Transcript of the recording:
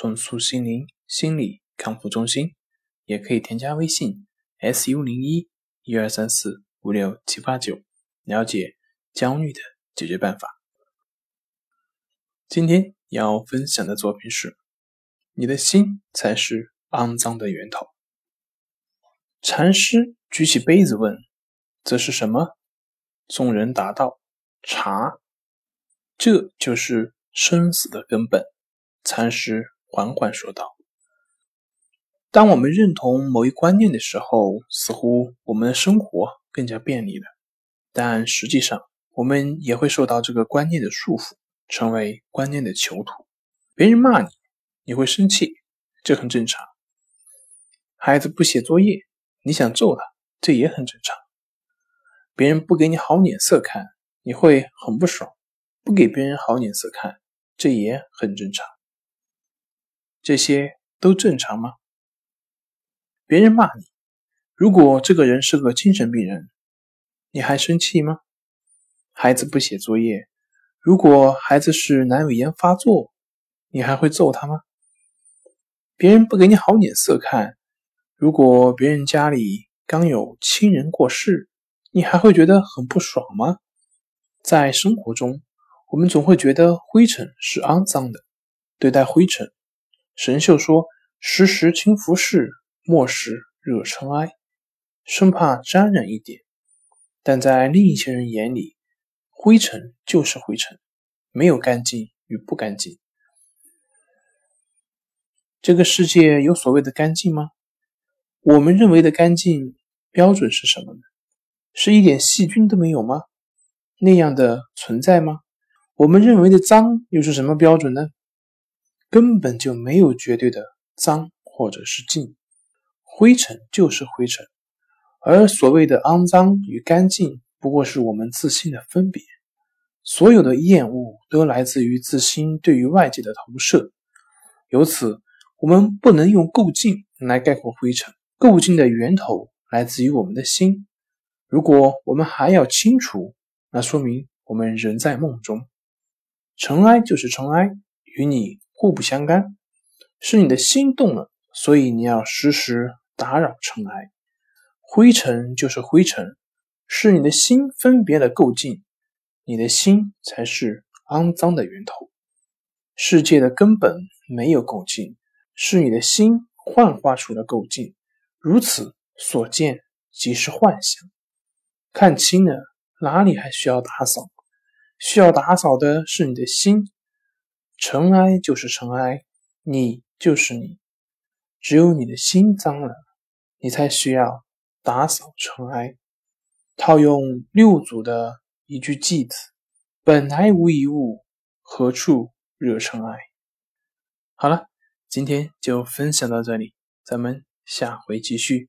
重塑心灵心理康复中心，也可以添加微信 s u 零一一二三四五六七八九，了解焦虑的解决办法。今天要分享的作品是：你的心才是肮脏的源头。禅师举起杯子问：“这是什么？”众人答道：“茶。”这就是生死的根本。禅师。缓缓说道：“当我们认同某一观念的时候，似乎我们的生活更加便利了。但实际上，我们也会受到这个观念的束缚，成为观念的囚徒。别人骂你，你会生气，这很正常。孩子不写作业，你想揍他，这也很正常。别人不给你好脸色看，你会很不爽，不给别人好脸色看，这也很正常。”这些都正常吗？别人骂你，如果这个人是个精神病人，你还生气吗？孩子不写作业，如果孩子是阑尾炎发作，你还会揍他吗？别人不给你好脸色看，如果别人家里刚有亲人过世，你还会觉得很不爽吗？在生活中，我们总会觉得灰尘是肮脏的，对待灰尘。神秀说：“时时轻拂拭，莫使惹尘埃，生怕沾染一点。”但在另一些人眼里，灰尘就是灰尘，没有干净与不干净。这个世界有所谓的干净吗？我们认为的干净标准是什么呢？是一点细菌都没有吗？那样的存在吗？我们认为的脏又是什么标准呢？根本就没有绝对的脏或者是净，灰尘就是灰尘，而所谓的肮脏与干净，不过是我们自信的分别。所有的厌恶都来自于自心对于外界的投射，由此我们不能用够净来概括灰尘。够净的源头来自于我们的心。如果我们还要清除，那说明我们仍在梦中。尘埃就是尘埃，与你。互不相干，是你的心动了，所以你要时时打扰尘埃。灰尘就是灰尘，是你的心分别的够净，你的心才是肮脏的源头。世界的根本没有够净，是你的心幻化出了够净。如此所见即是幻想。看清了，哪里还需要打扫？需要打扫的是你的心。尘埃就是尘埃，你就是你。只有你的心脏了，你才需要打扫尘埃。套用六祖的一句偈子：“本来无一物，何处惹尘埃？”好了，今天就分享到这里，咱们下回继续。